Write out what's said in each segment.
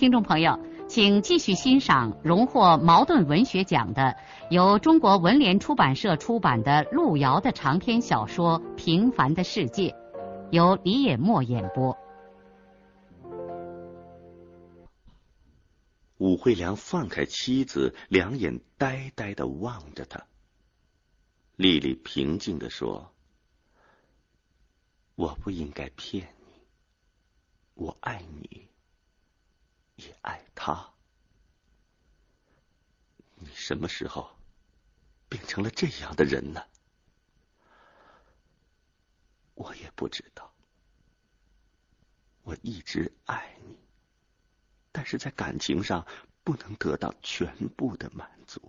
听众朋友，请继续欣赏荣获茅盾文学奖的、由中国文联出版社出版的路遥的长篇小说《平凡的世界》，由李野墨演播。武惠良放开妻子，两眼呆呆的望着他。丽丽平静的说：“我不应该骗你，我爱你。”也爱他，你什么时候变成了这样的人呢？我也不知道。我一直爱你，但是在感情上不能得到全部的满足。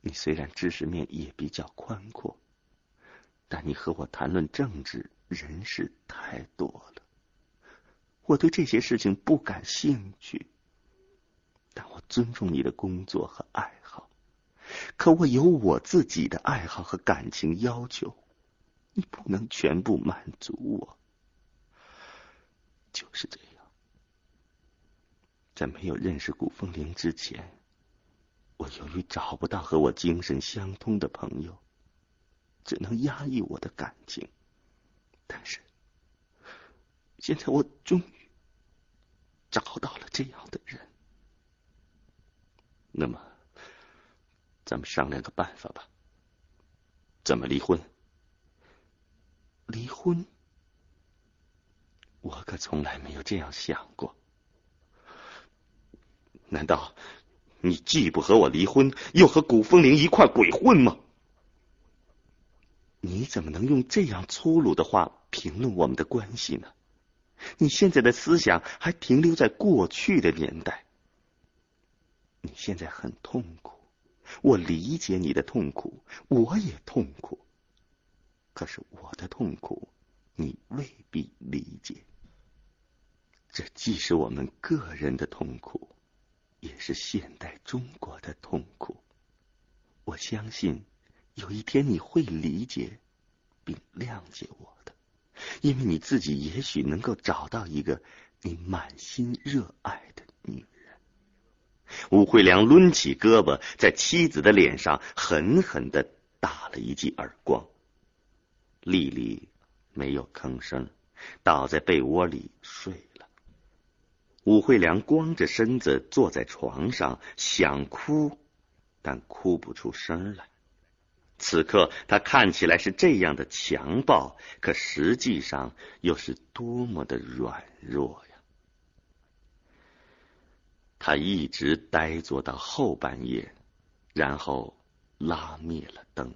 你虽然知识面也比较宽阔，但你和我谈论政治、人事太多了。我对这些事情不感兴趣，但我尊重你的工作和爱好。可我有我自己的爱好和感情要求，你不能全部满足我。就是这样，在没有认识古风铃之前，我由于找不到和我精神相通的朋友，只能压抑我的感情。但是。现在我终于找到了这样的人，那么咱们商量个办法吧。怎么离婚？离婚？我可从来没有这样想过。难道你既不和我离婚，又和古风铃一块鬼混吗？你怎么能用这样粗鲁的话评论我们的关系呢？你现在的思想还停留在过去的年代。你现在很痛苦，我理解你的痛苦，我也痛苦。可是我的痛苦，你未必理解。这既是我们个人的痛苦，也是现代中国的痛苦。我相信，有一天你会理解，并谅解我。因为你自己也许能够找到一个你满心热爱的女人。武惠良抡起胳膊，在妻子的脸上狠狠的打了一记耳光。丽丽没有吭声，倒在被窝里睡了。武惠良光着身子坐在床上，想哭，但哭不出声来。此刻他看起来是这样的强暴，可实际上又是多么的软弱呀！他一直呆坐到后半夜，然后拉灭了灯。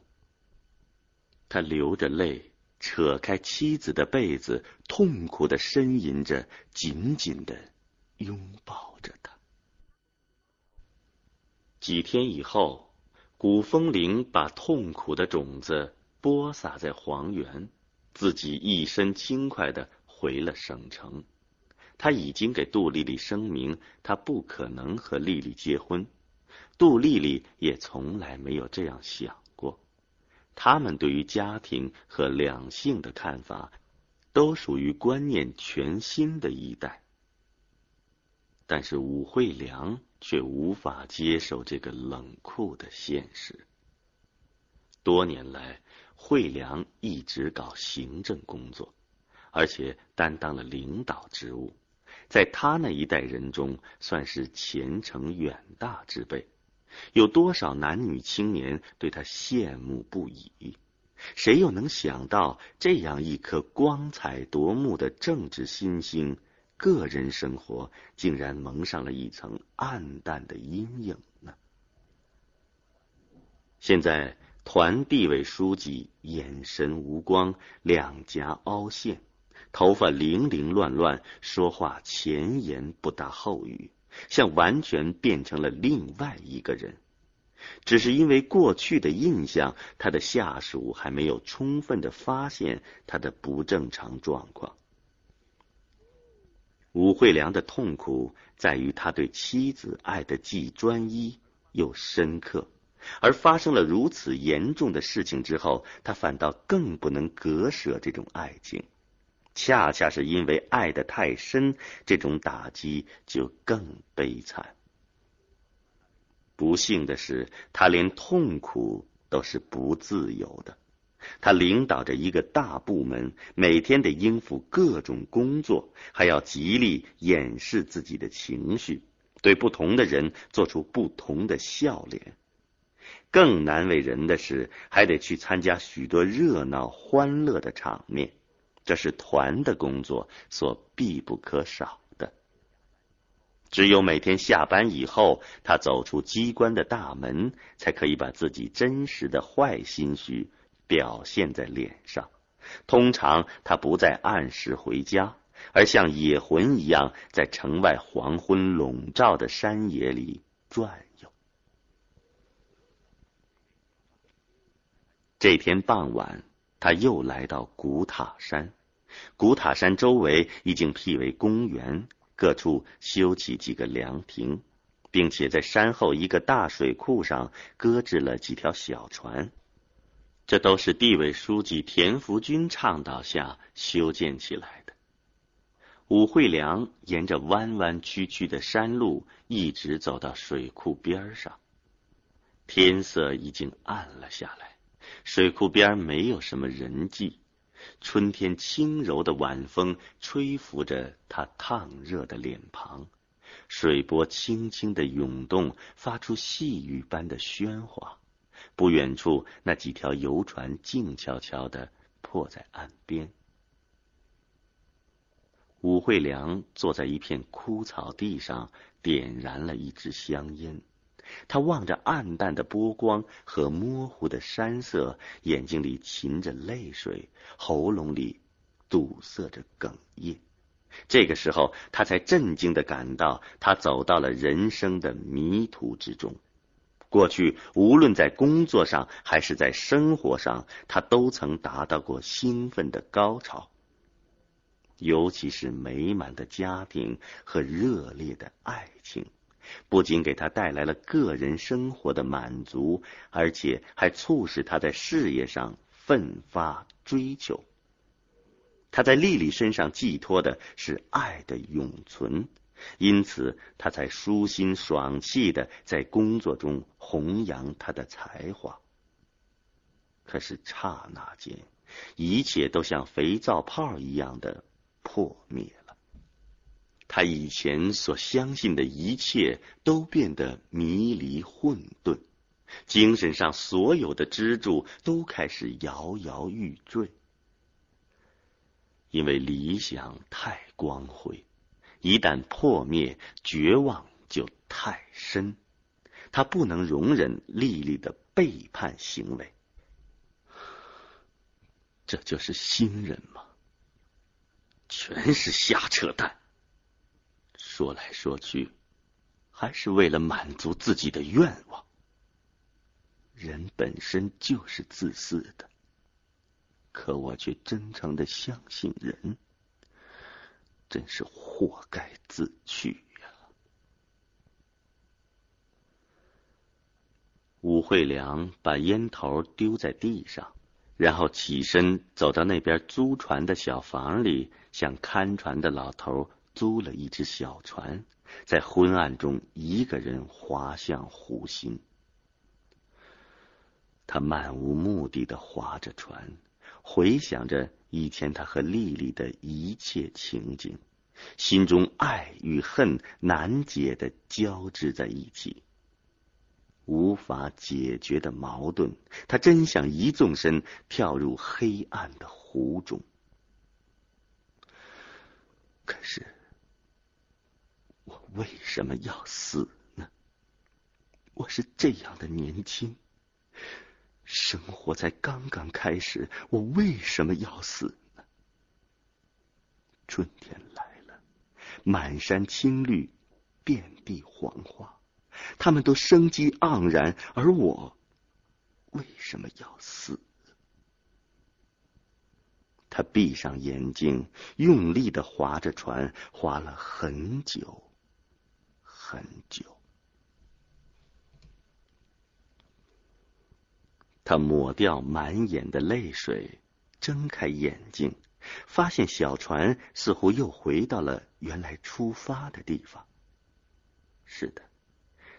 他流着泪，扯开妻子的被子，痛苦的呻吟着，紧紧的拥抱着她。几天以后。古风铃把痛苦的种子播撒在黄原，自己一身轻快的回了省城。他已经给杜丽丽声明，他不可能和丽丽结婚。杜丽丽也从来没有这样想过。他们对于家庭和两性的看法，都属于观念全新的一代。但是武惠良。却无法接受这个冷酷的现实。多年来，惠良一直搞行政工作，而且担当了领导职务，在他那一代人中算是前程远大之辈。有多少男女青年对他羡慕不已？谁又能想到，这样一颗光彩夺目的政治新星？个人生活竟然蒙上了一层暗淡的阴影呢。现在团地委书记眼神无光，两颊凹陷，头发零零乱乱，说话前言不搭后语，像完全变成了另外一个人。只是因为过去的印象，他的下属还没有充分的发现他的不正常状况。武惠良的痛苦在于他对妻子爱的既专一又深刻，而发生了如此严重的事情之后，他反倒更不能割舍这种爱情。恰恰是因为爱的太深，这种打击就更悲惨。不幸的是，他连痛苦都是不自由的。他领导着一个大部门，每天得应付各种工作，还要极力掩饰自己的情绪，对不同的人做出不同的笑脸。更难为人的是，还得去参加许多热闹欢乐的场面。这是团的工作所必不可少的。只有每天下班以后，他走出机关的大门，才可以把自己真实的坏心绪表现在脸上。通常他不再按时回家，而像野魂一样在城外黄昏笼罩的山野里转悠。这天傍晚，他又来到古塔山。古塔山周围已经辟为公园，各处修起几个凉亭，并且在山后一个大水库上搁置了几条小船。这都是地委书记田福军倡导下修建起来的。武惠良沿着弯弯曲曲的山路一直走到水库边上，天色已经暗了下来，水库边没有什么人迹。春天轻柔的晚风吹拂着他烫热的脸庞，水波轻轻的涌动，发出细雨般的喧哗。不远处，那几条游船静悄悄的泊在岸边。武惠良坐在一片枯草地上，点燃了一支香烟。他望着暗淡的波光和模糊的山色，眼睛里噙着泪水，喉咙里堵塞着哽咽。这个时候，他才震惊的感到，他走到了人生的迷途之中。过去，无论在工作上还是在生活上，他都曾达到过兴奋的高潮，尤其是美满的家庭和热烈的爱情。不仅给他带来了个人生活的满足，而且还促使他在事业上奋发追求。他在丽丽身上寄托的是爱的永存，因此他才舒心爽气的在工作中弘扬他的才华。可是刹那间，一切都像肥皂泡一样的破灭了。他以前所相信的一切都变得迷离混沌，精神上所有的支柱都开始摇摇欲坠。因为理想太光辉，一旦破灭，绝望就太深。他不能容忍丽丽的背叛行为。这就是新人吗？全是瞎扯淡。说来说去，还是为了满足自己的愿望。人本身就是自私的，可我却真诚的相信人，真是活该自取呀！武惠良把烟头丢在地上，然后起身走到那边租船的小房里，向看船的老头。租了一只小船，在昏暗中一个人划向湖心。他漫无目的的划着船，回想着以前他和丽丽的一切情景，心中爱与恨难解的交织在一起，无法解决的矛盾。他真想一纵身跳入黑暗的湖中，可是。我为什么要死呢？我是这样的年轻，生活才刚刚开始，我为什么要死呢？春天来了，满山青绿，遍地黄花，他们都生机盎然，而我为什么要死？他闭上眼睛，用力的划着船，划了很久，很久。他抹掉满眼的泪水，睁开眼睛，发现小船似乎又回到了原来出发的地方。是的，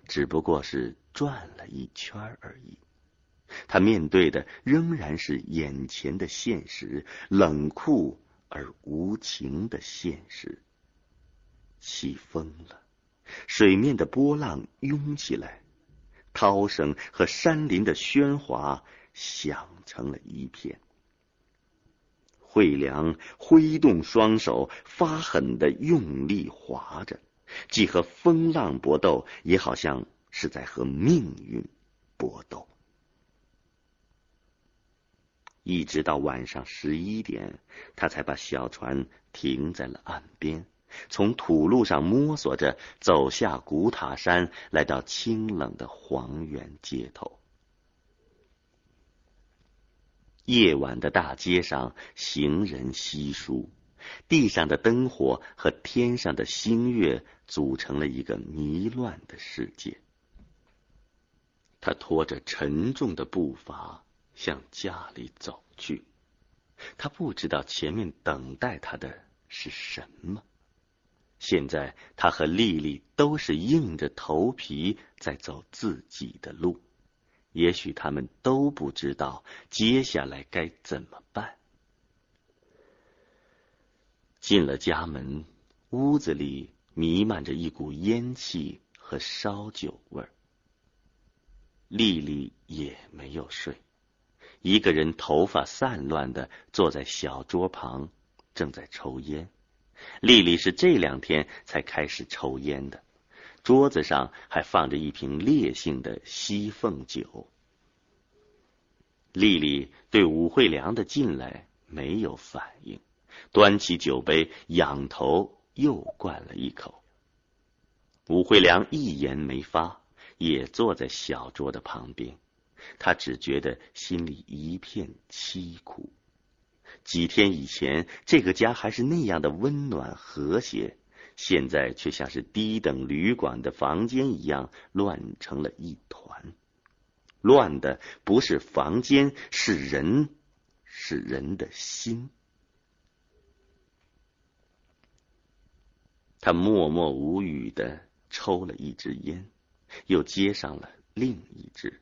只不过是转了一圈而已。他面对的仍然是眼前的现实，冷酷而无情的现实。起风了，水面的波浪涌起来，涛声和山林的喧哗响成了一片。惠良挥动双手，发狠的用力划着，既和风浪搏斗，也好像是在和命运搏斗。一直到晚上十一点，他才把小船停在了岸边，从土路上摸索着走下古塔山，来到清冷的黄原街头。夜晚的大街上，行人稀疏，地上的灯火和天上的星月组成了一个迷乱的世界。他拖着沉重的步伐。向家里走去，他不知道前面等待他的是什么。现在他和丽丽都是硬着头皮在走自己的路，也许他们都不知道接下来该怎么办。进了家门，屋子里弥漫着一股烟气和烧酒味儿。丽丽也没有睡。一个人头发散乱的坐在小桌旁，正在抽烟。丽丽是这两天才开始抽烟的。桌子上还放着一瓶烈性的西凤酒。丽丽对武惠良的进来没有反应，端起酒杯，仰头又灌了一口。武惠良一言没发，也坐在小桌的旁边。他只觉得心里一片凄苦。几天以前，这个家还是那样的温暖和谐，现在却像是低等旅馆的房间一样乱成了一团。乱的不是房间，是人，是人的心。他默默无语的抽了一支烟，又接上了另一支。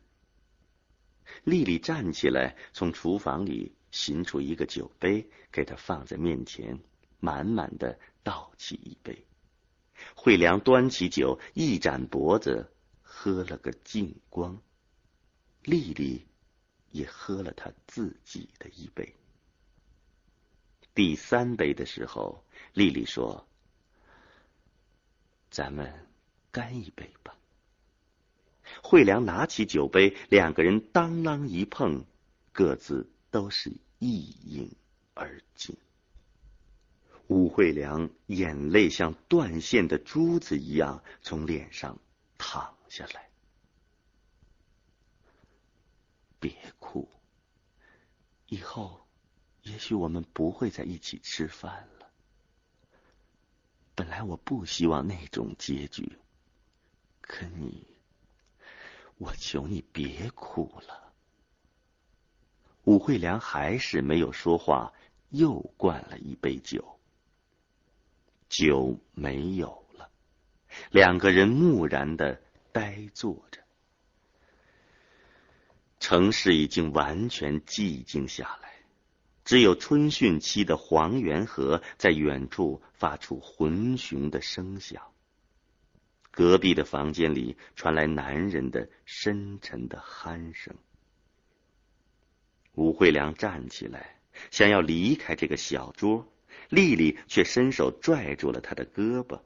丽丽站起来，从厨房里寻出一个酒杯，给他放在面前，满满的倒起一杯。惠良端起酒，一展脖子，喝了个净光。丽丽也喝了他自己的一杯。第三杯的时候，丽丽说：“咱们干一杯吧。”惠良拿起酒杯，两个人当啷一碰，各自都是一饮而尽。武惠良眼泪像断线的珠子一样从脸上淌下来。别哭，以后也许我们不会在一起吃饭了。本来我不希望那种结局，可你。我求你别哭了。武惠良还是没有说话，又灌了一杯酒。酒没有了，两个人木然的呆坐着。城市已经完全寂静下来，只有春汛期的黄源河在远处发出浑雄的声响。隔壁的房间里传来男人的深沉的鼾声。武惠良站起来，想要离开这个小桌，丽丽却伸手拽住了他的胳膊。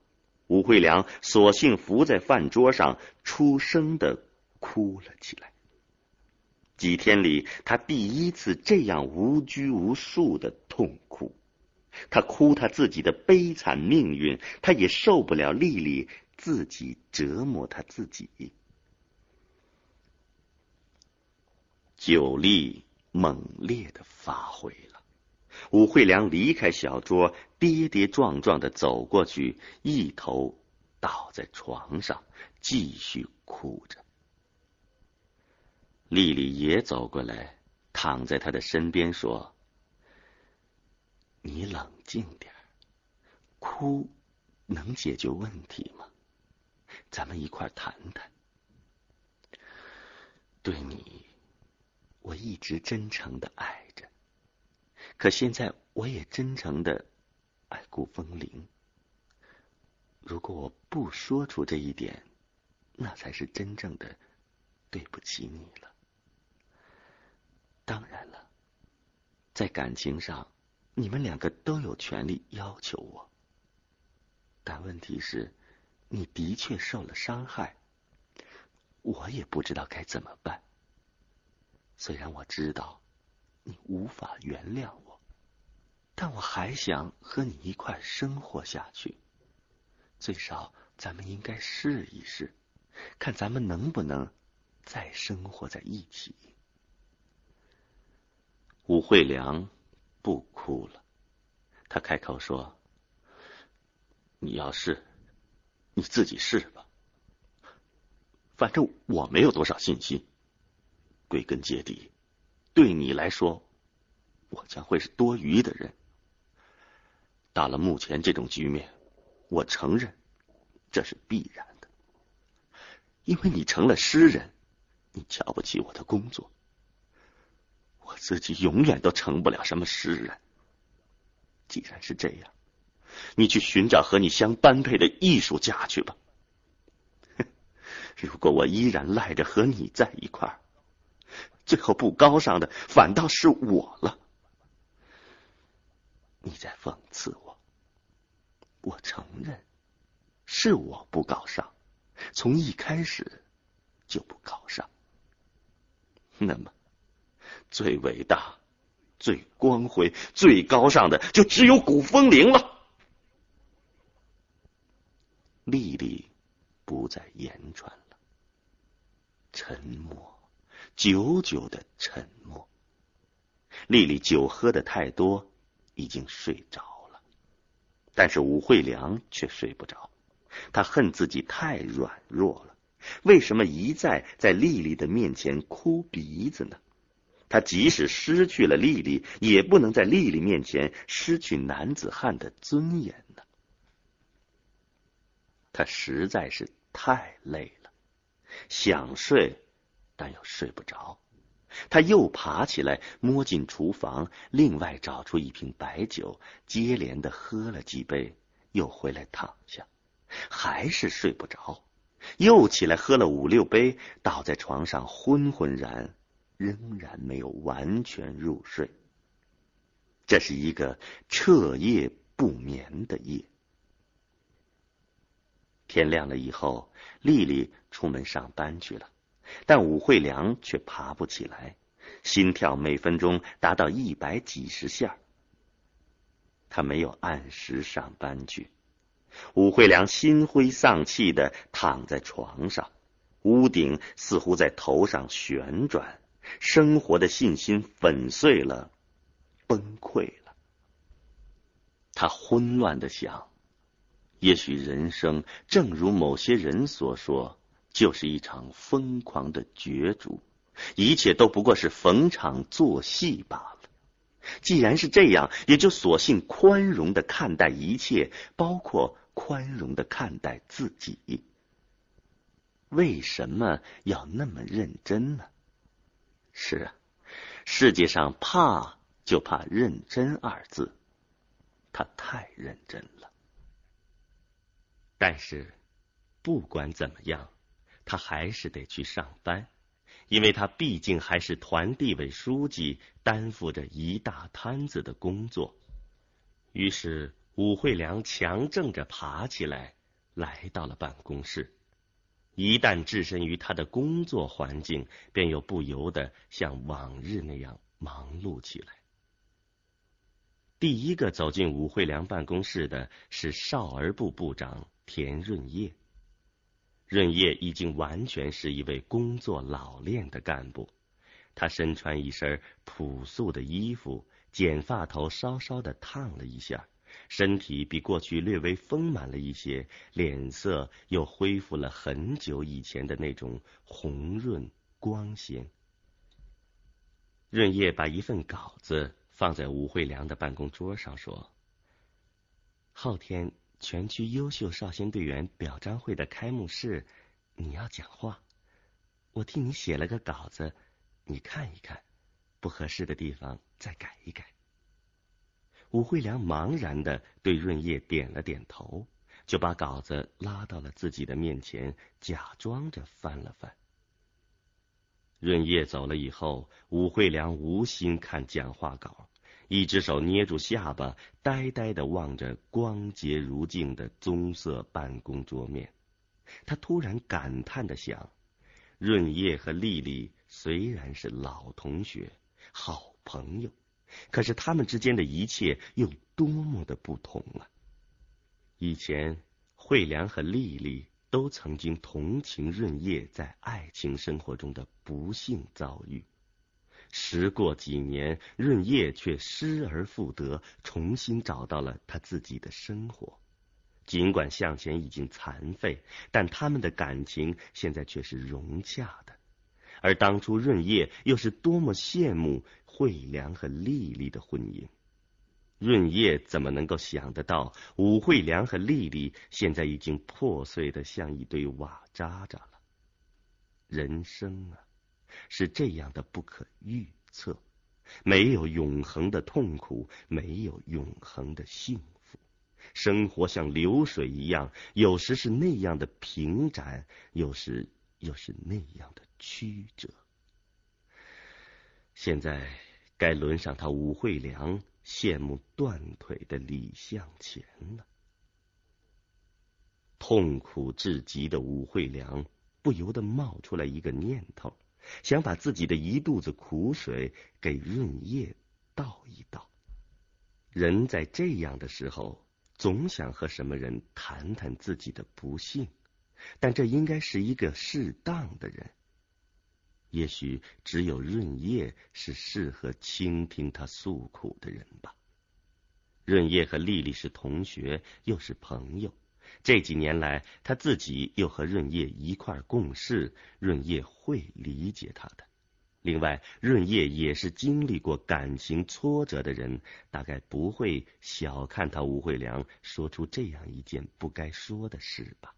武惠良索性伏在饭桌上，出声的哭了起来。几天里，他第一次这样无拘无束的痛哭。他哭他自己的悲惨命运，他也受不了丽丽。自己折磨他自己。酒力猛烈的发挥了，武惠良离开小桌，跌跌撞撞的走过去，一头倒在床上，继续哭着。丽丽也走过来，躺在他的身边说：“你冷静点哭能解决问题吗？咱们一块谈谈。对你，我一直真诚的爱着，可现在我也真诚的爱顾风铃。如果我不说出这一点，那才是真正的对不起你了。”当然了，在感情上，你们两个都有权利要求我。但问题是，你的确受了伤害，我也不知道该怎么办。虽然我知道你无法原谅我，但我还想和你一块生活下去。最少，咱们应该试一试，看咱们能不能再生活在一起。武惠良不哭了，他开口说：“你要是你自己试吧，反正我没有多少信心。归根结底，对你来说，我将会是多余的人。到了目前这种局面，我承认这是必然的，因为你成了诗人，你瞧不起我的工作。”我自己永远都成不了什么诗人。既然是这样，你去寻找和你相般配的艺术家去吧。如果我依然赖着和你在一块儿，最后不高尚的反倒是我了。你在讽刺我，我承认是我不高尚，从一开始就不高尚。那么。最伟大、最光辉、最高尚的，就只有古风铃了。丽丽不再言传了，沉默，久久的沉默。丽丽酒喝的太多，已经睡着了，但是武惠良却睡不着。他恨自己太软弱了，为什么一再在丽丽的面前哭鼻子呢？他即使失去了丽丽，也不能在丽丽面前失去男子汉的尊严呢。他实在是太累了，想睡，但又睡不着。他又爬起来，摸进厨房，另外找出一瓶白酒，接连的喝了几杯，又回来躺下，还是睡不着。又起来喝了五六杯，倒在床上昏昏然。仍然没有完全入睡，这是一个彻夜不眠的夜。天亮了以后，丽丽出门上班去了，但武惠良却爬不起来，心跳每分钟达到一百几十下。他没有按时上班去，武惠良心灰丧气的躺在床上，屋顶似乎在头上旋转。生活的信心粉碎了，崩溃了。他混乱的想：也许人生正如某些人所说，就是一场疯狂的角逐，一切都不过是逢场作戏罢了。既然是这样，也就索性宽容的看待一切，包括宽容的看待自己。为什么要那么认真呢？是啊，世界上怕就怕认真二字，他太认真了。但是不管怎么样，他还是得去上班，因为他毕竟还是团地委书记，担负着一大摊子的工作。于是武惠良强挣着爬起来，来到了办公室。一旦置身于他的工作环境，便又不由得像往日那样忙碌起来。第一个走进武惠良办公室的是少儿部部长田润叶，润叶已经完全是一位工作老练的干部。他身穿一身朴素的衣服，剪发头稍稍的烫了一下，身体比过去略微丰满了一些，脸色又恢复了很久以前的那种红润光鲜。润叶把一份稿子放在吴慧良的办公桌上，说：“后天全区优秀少先队员表彰会的开幕式，你要讲话，我替你写了个稿子。”你看一看，不合适的地方再改一改。武惠良茫然的对润叶点了点头，就把稿子拉到了自己的面前，假装着翻了翻。润叶走了以后，武惠良无心看讲话稿，一只手捏住下巴，呆呆的望着光洁如镜的棕色办公桌面。他突然感叹的想：润叶和丽丽。虽然是老同学、好朋友，可是他们之间的一切又多么的不同啊！以前惠良和丽丽都曾经同情润叶在爱情生活中的不幸遭遇。时过几年，润叶却失而复得，重新找到了他自己的生活。尽管向前已经残废，但他们的感情现在却是融洽的。而当初润叶又是多么羡慕惠良和丽丽的婚姻，润叶怎么能够想得到武惠良和丽丽现在已经破碎的像一堆瓦渣渣了？人生啊，是这样的不可预测，没有永恒的痛苦，没有永恒的幸福，生活像流水一样，有时是那样的平展，有时又是那样的。曲折，现在该轮上他武惠良羡慕断腿的李向前了。痛苦至极的武惠良不由得冒出来一个念头，想把自己的一肚子苦水给润叶倒一倒。人在这样的时候，总想和什么人谈谈自己的不幸，但这应该是一个适当的人。也许只有润叶是适合倾听他诉苦的人吧。润叶和丽丽是同学，又是朋友。这几年来，他自己又和润叶一块共事，润叶会理解他的。另外，润叶也是经历过感情挫折的人，大概不会小看他吴惠良说出这样一件不该说的事吧。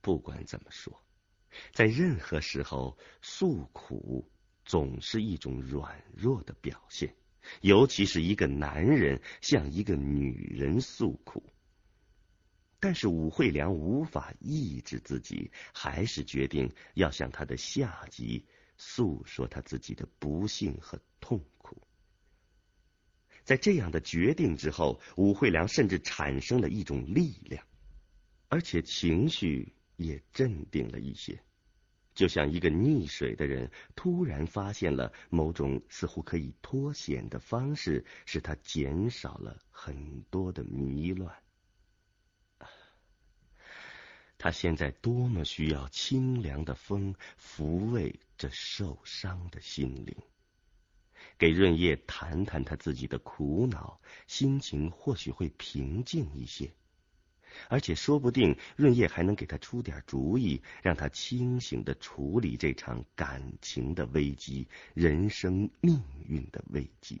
不管怎么说。在任何时候，诉苦总是一种软弱的表现，尤其是一个男人向一个女人诉苦。但是武惠良无法抑制自己，还是决定要向他的下级诉说他自己的不幸和痛苦。在这样的决定之后，武惠良甚至产生了一种力量，而且情绪。也镇定了一些，就像一个溺水的人突然发现了某种似乎可以脱险的方式，使他减少了很多的迷乱。他现在多么需要清凉的风抚慰这受伤的心灵，给润叶谈谈他自己的苦恼，心情或许会平静一些。而且说不定润叶还能给他出点主意，让他清醒的处理这场感情的危机、人生命运的危机。